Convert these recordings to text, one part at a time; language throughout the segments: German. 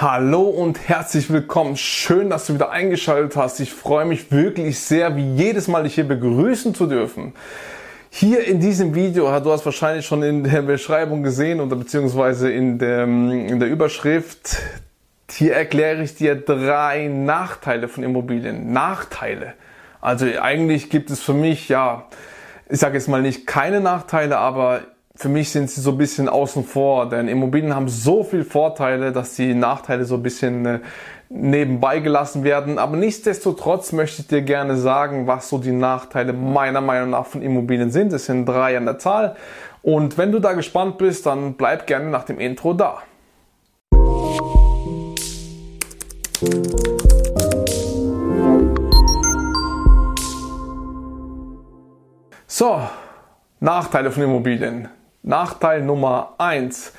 Hallo und herzlich willkommen. Schön, dass du wieder eingeschaltet hast. Ich freue mich wirklich sehr, wie jedes Mal dich hier begrüßen zu dürfen. Hier in diesem Video, du hast wahrscheinlich schon in der Beschreibung gesehen oder beziehungsweise in der, in der Überschrift, hier erkläre ich dir drei Nachteile von Immobilien. Nachteile. Also eigentlich gibt es für mich, ja, ich sage jetzt mal nicht keine Nachteile, aber für mich sind sie so ein bisschen außen vor, denn Immobilien haben so viel Vorteile, dass die Nachteile so ein bisschen äh, nebenbei gelassen werden. Aber nichtsdestotrotz möchte ich dir gerne sagen, was so die Nachteile meiner Meinung nach von Immobilien sind. Es sind drei an der Zahl. Und wenn du da gespannt bist, dann bleib gerne nach dem Intro da. So, Nachteile von Immobilien. Nachteil Nummer eins: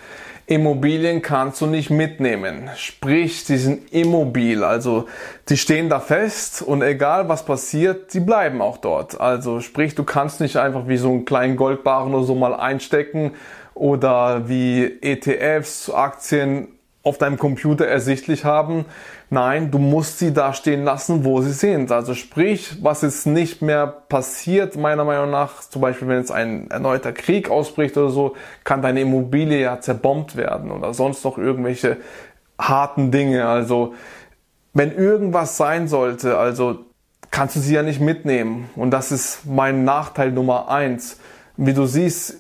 Immobilien kannst du nicht mitnehmen. Sprich, die sind immobil, also die stehen da fest und egal was passiert, die bleiben auch dort. Also sprich, du kannst nicht einfach wie so einen kleinen Goldbarren oder so mal einstecken oder wie ETFs, Aktien auf deinem Computer ersichtlich haben. Nein, du musst sie da stehen lassen, wo sie sind. Also sprich, was jetzt nicht mehr passiert, meiner Meinung nach, zum Beispiel wenn jetzt ein erneuter Krieg ausbricht oder so, kann deine Immobilie ja zerbombt werden oder sonst noch irgendwelche harten Dinge. Also wenn irgendwas sein sollte, also kannst du sie ja nicht mitnehmen. Und das ist mein Nachteil Nummer eins. Wie du siehst,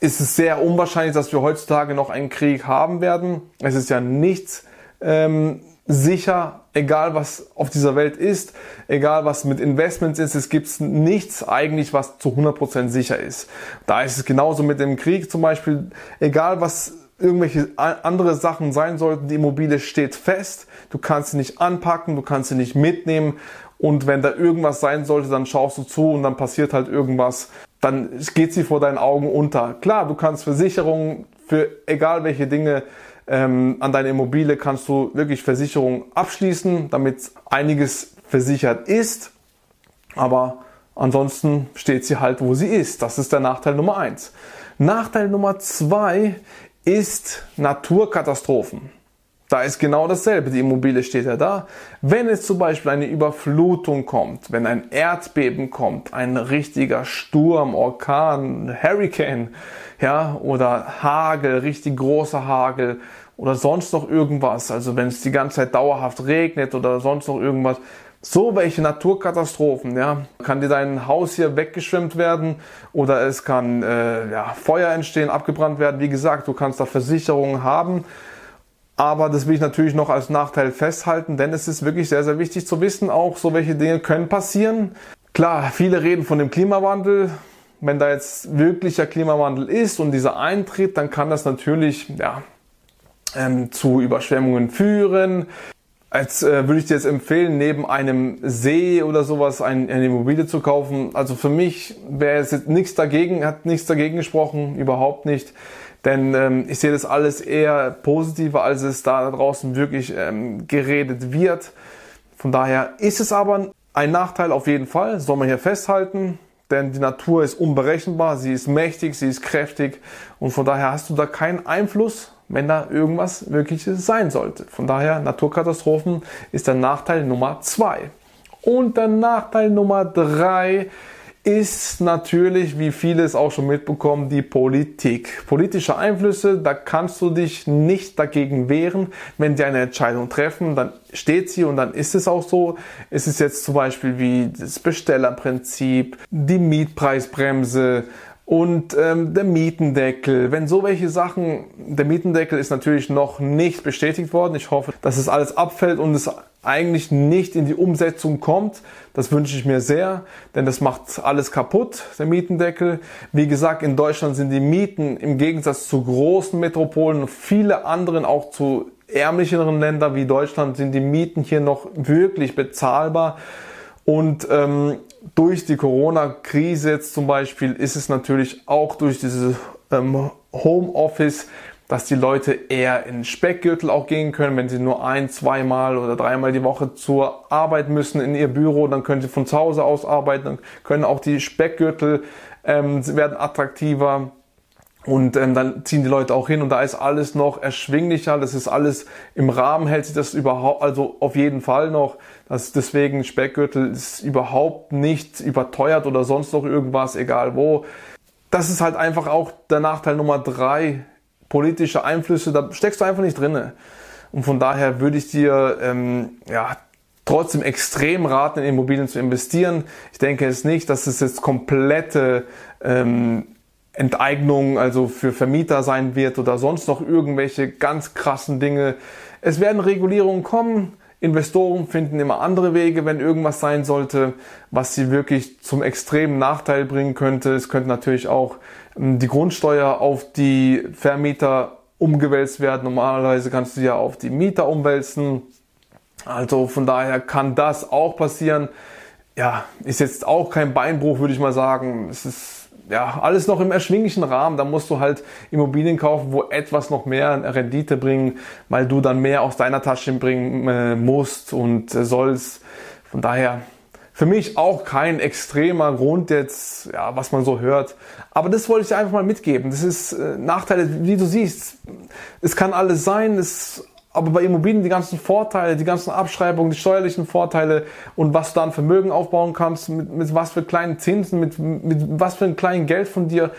ist es sehr unwahrscheinlich, dass wir heutzutage noch einen Krieg haben werden. Es ist ja nichts ähm, sicher, egal was auf dieser Welt ist, egal was mit Investments ist, es gibt nichts eigentlich, was zu 100% sicher ist. Da ist es genauso mit dem Krieg zum Beispiel, egal was irgendwelche andere Sachen sein sollten, die Immobilie steht fest, du kannst sie nicht anpacken, du kannst sie nicht mitnehmen und wenn da irgendwas sein sollte, dann schaust du zu und dann passiert halt irgendwas dann geht sie vor deinen Augen unter. Klar, du kannst Versicherungen für egal welche Dinge ähm, an deine Immobilie kannst du wirklich Versicherungen abschließen, damit einiges versichert ist. Aber ansonsten steht sie halt, wo sie ist. Das ist der Nachteil Nummer eins. Nachteil Nummer zwei ist Naturkatastrophen. Da ist genau dasselbe. Die Immobilie steht ja da. Wenn es zum Beispiel eine Überflutung kommt, wenn ein Erdbeben kommt, ein richtiger Sturm, Orkan, Hurricane, ja, oder Hagel, richtig großer Hagel oder sonst noch irgendwas, also wenn es die ganze Zeit dauerhaft regnet oder sonst noch irgendwas, so welche Naturkatastrophen, ja, kann dir dein Haus hier weggeschwemmt werden oder es kann äh, ja, Feuer entstehen, abgebrannt werden. Wie gesagt, du kannst da Versicherungen haben aber das will ich natürlich noch als Nachteil festhalten, denn es ist wirklich sehr, sehr wichtig zu wissen, auch so welche Dinge können passieren. Klar, viele reden von dem Klimawandel. Wenn da jetzt wirklicher Klimawandel ist und dieser eintritt, dann kann das natürlich ja, ähm, zu Überschwemmungen führen. Als äh, würde ich dir jetzt empfehlen, neben einem See oder sowas ein, eine Immobilie zu kaufen. Also für mich wäre es jetzt nichts dagegen, hat nichts dagegen gesprochen, überhaupt nicht. Denn ähm, ich sehe das alles eher positiver, als es da draußen wirklich ähm, geredet wird. Von daher ist es aber ein Nachteil auf jeden Fall, soll man hier festhalten. Denn die Natur ist unberechenbar, sie ist mächtig, sie ist kräftig und von daher hast du da keinen Einfluss, wenn da irgendwas Wirkliches sein sollte. Von daher, Naturkatastrophen ist der Nachteil Nummer zwei. Und der Nachteil Nummer drei ist natürlich, wie viele es auch schon mitbekommen, die Politik. Politische Einflüsse, da kannst du dich nicht dagegen wehren. Wenn die eine Entscheidung treffen, dann steht sie und dann ist es auch so. Es ist jetzt zum Beispiel wie das Bestellerprinzip, die Mietpreisbremse, und ähm, der Mietendeckel, wenn so welche Sachen, der Mietendeckel ist natürlich noch nicht bestätigt worden. Ich hoffe, dass es alles abfällt und es eigentlich nicht in die Umsetzung kommt. Das wünsche ich mir sehr, denn das macht alles kaputt, der Mietendeckel. Wie gesagt, in Deutschland sind die Mieten im Gegensatz zu großen Metropolen und viele anderen auch zu ärmlicheren Ländern wie Deutschland sind die Mieten hier noch wirklich bezahlbar. Und ähm, durch die Corona-Krise jetzt zum Beispiel ist es natürlich auch durch dieses ähm, Homeoffice, dass die Leute eher in Speckgürtel auch gehen können, wenn sie nur ein, zweimal oder dreimal die Woche zur Arbeit müssen in ihr Büro, dann können sie von zu Hause aus arbeiten, dann können auch die Speckgürtel ähm, werden attraktiver Und ähm, dann ziehen die Leute auch hin und da ist alles noch erschwinglicher, das ist alles im Rahmen, hält sich das überhaupt, also auf jeden Fall noch. Das deswegen Speckgürtel ist überhaupt nicht überteuert oder sonst noch irgendwas, egal wo. Das ist halt einfach auch der Nachteil Nummer drei. Politische Einflüsse, da steckst du einfach nicht drinne. Und von daher würde ich dir ähm, ja, trotzdem extrem raten, in Immobilien zu investieren. Ich denke es nicht, dass es jetzt komplette ähm, Enteignung, also für Vermieter sein wird oder sonst noch irgendwelche ganz krassen Dinge. Es werden Regulierungen kommen. Investoren finden immer andere Wege, wenn irgendwas sein sollte, was sie wirklich zum extremen Nachteil bringen könnte. Es könnte natürlich auch ähm, die Grundsteuer auf die Vermieter umgewälzt werden. Normalerweise kannst du ja auf die Mieter umwälzen. Also von daher kann das auch passieren. Ja, ist jetzt auch kein Beinbruch, würde ich mal sagen. Es ist ja, alles noch im erschwinglichen Rahmen. Da musst du halt Immobilien kaufen, wo etwas noch mehr Rendite bringen, weil du dann mehr aus deiner Tasche bringen äh, musst und äh, sollst. Von daher für mich auch kein extremer Grund jetzt, ja, was man so hört. Aber das wollte ich dir einfach mal mitgeben. Das ist äh, Nachteile, wie du siehst. Es kann alles sein. Es aber bei Immobilien die ganzen Vorteile, die ganzen Abschreibungen, die steuerlichen Vorteile und was du dann Vermögen aufbauen kannst, mit, mit was für kleinen Zinsen, mit, mit was für ein kleinen Geld von dir,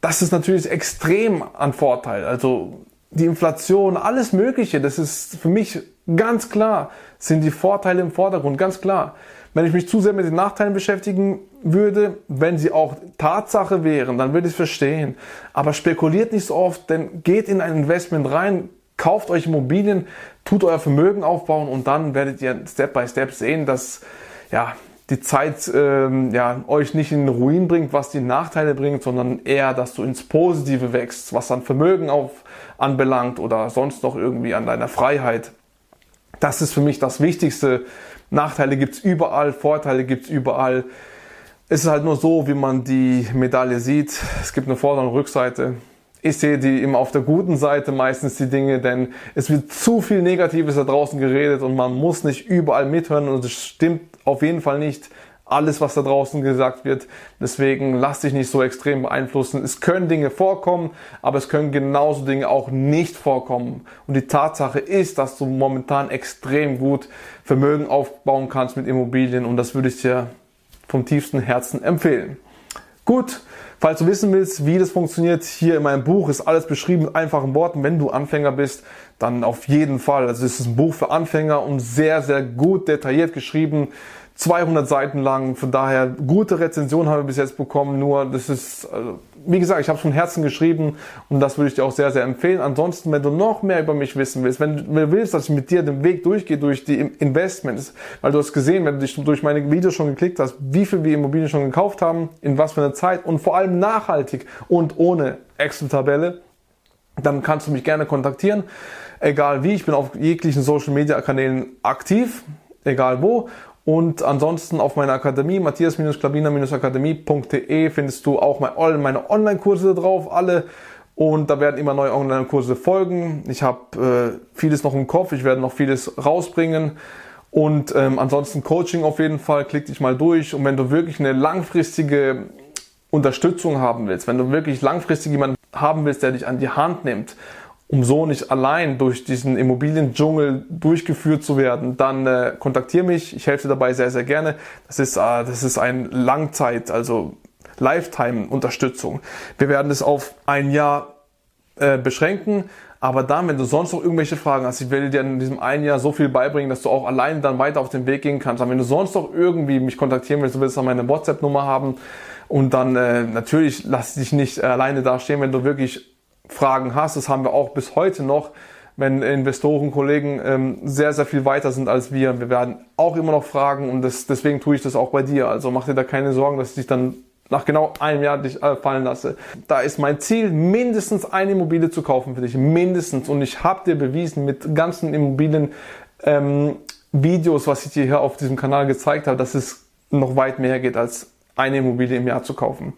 das ist natürlich extrem an Vorteil. Also die Inflation, alles Mögliche, das ist für mich ganz klar, sind die Vorteile im Vordergrund, ganz klar. Wenn ich mich zu sehr mit den Nachteilen beschäftigen würde, wenn sie auch Tatsache wären, dann würde ich es verstehen. Aber spekuliert nicht so oft, denn geht in ein Investment rein, kauft euch Immobilien, tut euer Vermögen aufbauen und dann werdet ihr Step by Step sehen, dass ja, die Zeit ähm, ja, euch nicht in Ruin bringt, was die Nachteile bringt, sondern eher, dass du ins Positive wächst, was dann Vermögen auf, anbelangt oder sonst noch irgendwie an deiner Freiheit. Das ist für mich das Wichtigste. Nachteile gibt's überall, Vorteile gibt's überall. Es ist halt nur so, wie man die Medaille sieht. Es gibt eine Vorder- und Rückseite ich sehe die immer auf der guten Seite meistens die Dinge, denn es wird zu viel Negatives da draußen geredet und man muss nicht überall mithören und es stimmt auf jeden Fall nicht alles, was da draußen gesagt wird. Deswegen lass dich nicht so extrem beeinflussen. Es können Dinge vorkommen, aber es können genauso Dinge auch nicht vorkommen. Und die Tatsache ist, dass du momentan extrem gut Vermögen aufbauen kannst mit Immobilien und das würde ich dir vom tiefsten Herzen empfehlen. Gut, Falls du wissen willst, wie das funktioniert, hier in meinem Buch ist alles beschrieben mit einfachen Worten. Wenn du Anfänger bist, dann auf jeden Fall. Also es ist ein Buch für Anfänger und sehr, sehr gut detailliert geschrieben. 200 Seiten lang. Von daher gute Rezension haben wir bis jetzt bekommen. Nur das ist, also, wie gesagt, ich habe es von Herzen geschrieben und das würde ich dir auch sehr, sehr empfehlen. Ansonsten, wenn du noch mehr über mich wissen willst, wenn du willst, dass ich mit dir den Weg durchgehe durch die Investments, weil du hast gesehen, wenn du dich durch meine Videos schon geklickt hast, wie viel wir Immobilien schon gekauft haben, in was für einer Zeit und vor allem nachhaltig und ohne Excel-Tabelle, dann kannst du mich gerne kontaktieren. Egal wie, ich bin auf jeglichen Social Media Kanälen aktiv, egal wo. Und ansonsten auf meiner Akademie, matthias-klabiner-akademie.de findest du auch meine Online-Kurse drauf, alle. Und da werden immer neue Online-Kurse folgen. Ich habe äh, vieles noch im Kopf, ich werde noch vieles rausbringen. Und ähm, ansonsten Coaching auf jeden Fall, klick dich mal durch. Und wenn du wirklich eine langfristige Unterstützung haben willst, wenn du wirklich langfristig jemanden haben willst, der dich an die Hand nimmt um so nicht allein durch diesen Immobiliendschungel durchgeführt zu werden, dann äh, kontaktiere mich. Ich helfe dir dabei sehr, sehr gerne. Das ist, äh, das ist ein Langzeit, also Lifetime-Unterstützung. Wir werden es auf ein Jahr äh, beschränken. Aber dann, wenn du sonst noch irgendwelche Fragen hast, ich werde dir in diesem einen Jahr so viel beibringen, dass du auch allein dann weiter auf den Weg gehen kannst. Aber wenn du sonst noch irgendwie mich kontaktieren willst, du willst dann meine WhatsApp-Nummer haben und dann äh, natürlich lass dich nicht alleine dastehen, wenn du wirklich Fragen hast. Das haben wir auch bis heute noch, wenn Investoren, Kollegen ähm, sehr, sehr viel weiter sind als wir. Wir werden auch immer noch fragen und das, deswegen tue ich das auch bei dir. Also mach dir da keine Sorgen, dass ich dich dann nach genau einem Jahr dich äh, fallen lasse. Da ist mein Ziel, mindestens eine Immobilie zu kaufen für dich. Mindestens. Und ich habe dir bewiesen mit ganzen Immobilien ähm, Videos, was ich dir hier auf diesem Kanal gezeigt habe, dass es noch weit mehr geht als eine Immobilie im Jahr zu kaufen.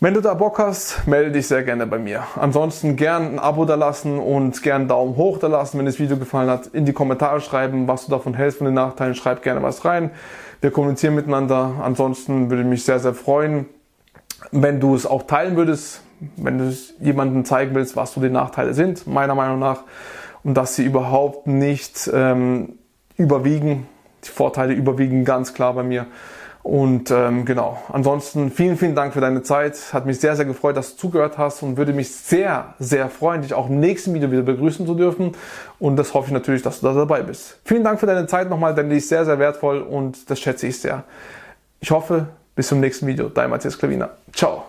Wenn du da Bock hast, melde dich sehr gerne bei mir. Ansonsten gern ein Abo da lassen und gern einen Daumen hoch da lassen, wenn das Video gefallen hat. In die Kommentare schreiben, was du davon hältst von den Nachteilen. Schreib gerne was rein. Wir kommunizieren miteinander. Ansonsten würde ich mich sehr, sehr freuen, wenn du es auch teilen würdest, wenn du jemandem zeigen willst, was so die Nachteile sind, meiner Meinung nach, und dass sie überhaupt nicht ähm, überwiegen. Die Vorteile überwiegen ganz klar bei mir. Und ähm, genau, ansonsten vielen, vielen Dank für deine Zeit. Hat mich sehr, sehr gefreut, dass du zugehört hast und würde mich sehr, sehr freuen, dich auch im nächsten Video wieder begrüßen zu dürfen. Und das hoffe ich natürlich, dass du da dabei bist. Vielen Dank für deine Zeit nochmal, denn die ist sehr, sehr wertvoll und das schätze ich sehr. Ich hoffe, bis zum nächsten Video. Dein Matthias Klavina. Ciao.